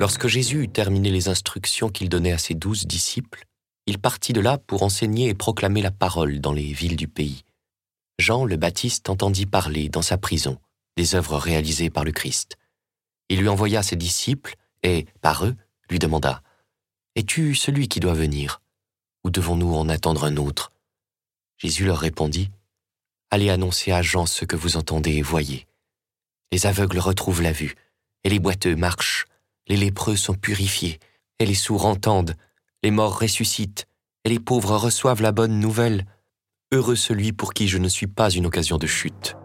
Lorsque Jésus eut terminé les instructions qu'il donnait à ses douze disciples, il partit de là pour enseigner et proclamer la parole dans les villes du pays. Jean le Baptiste entendit parler dans sa prison des œuvres réalisées par le Christ. Il lui envoya ses disciples et, par eux, lui demanda Es-tu celui qui doit venir? Ou devons-nous en attendre un autre? Jésus leur répondit Allez annoncer à Jean ce que vous entendez et voyez. Les aveugles retrouvent la vue, et les boiteux marchent, les lépreux sont purifiés, et les sourds entendent, les morts ressuscitent, et les pauvres reçoivent la bonne nouvelle. Heureux celui pour qui je ne suis pas une occasion de chute.